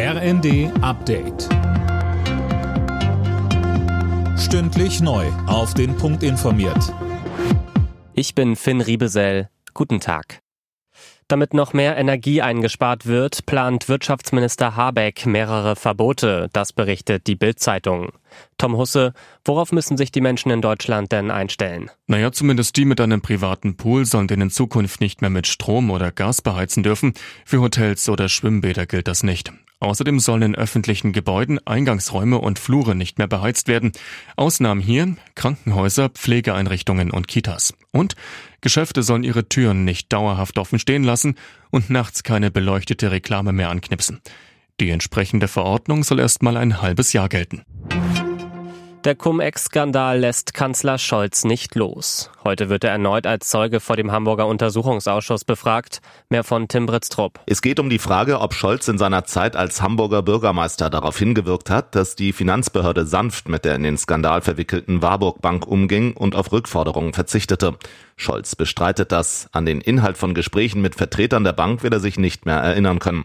RND Update. Stündlich neu. Auf den Punkt informiert. Ich bin Finn Riebesell. Guten Tag. Damit noch mehr Energie eingespart wird, plant Wirtschaftsminister Habeck mehrere Verbote. Das berichtet die Bild-Zeitung. Tom Husse, worauf müssen sich die Menschen in Deutschland denn einstellen? Naja, zumindest die mit einem privaten Pool sollen den in Zukunft nicht mehr mit Strom oder Gas beheizen dürfen. Für Hotels oder Schwimmbäder gilt das nicht. Außerdem sollen in öffentlichen Gebäuden Eingangsräume und Flure nicht mehr beheizt werden. Ausnahmen hier Krankenhäuser, Pflegeeinrichtungen und Kitas. Und Geschäfte sollen ihre Türen nicht dauerhaft offen stehen lassen und nachts keine beleuchtete Reklame mehr anknipsen. Die entsprechende Verordnung soll erst mal ein halbes Jahr gelten. Der Cum-Ex-Skandal lässt Kanzler Scholz nicht los. Heute wird er erneut als Zeuge vor dem Hamburger Untersuchungsausschuss befragt. Mehr von Tim Britztrup. Es geht um die Frage, ob Scholz in seiner Zeit als Hamburger Bürgermeister darauf hingewirkt hat, dass die Finanzbehörde sanft mit der in den Skandal verwickelten Warburg Bank umging und auf Rückforderungen verzichtete. Scholz bestreitet das. An den Inhalt von Gesprächen mit Vertretern der Bank will er sich nicht mehr erinnern können.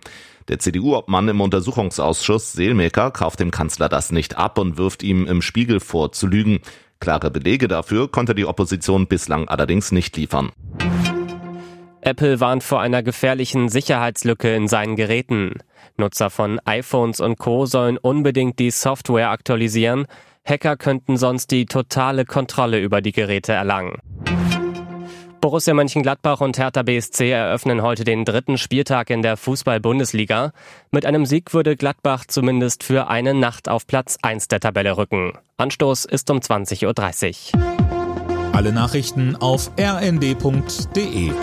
Der CDU-Obmann im Untersuchungsausschuss Seelmaker kauft dem Kanzler das nicht ab und wirft ihm im Spiegel vor, zu lügen. Klare Belege dafür konnte die Opposition bislang allerdings nicht liefern. Apple warnt vor einer gefährlichen Sicherheitslücke in seinen Geräten. Nutzer von iPhones und Co sollen unbedingt die Software aktualisieren. Hacker könnten sonst die totale Kontrolle über die Geräte erlangen. Borussia Mönchengladbach und Hertha BSC eröffnen heute den dritten Spieltag in der Fußball-Bundesliga. Mit einem Sieg würde Gladbach zumindest für eine Nacht auf Platz 1 der Tabelle rücken. Anstoß ist um 20.30 Uhr. Alle Nachrichten auf rnd.de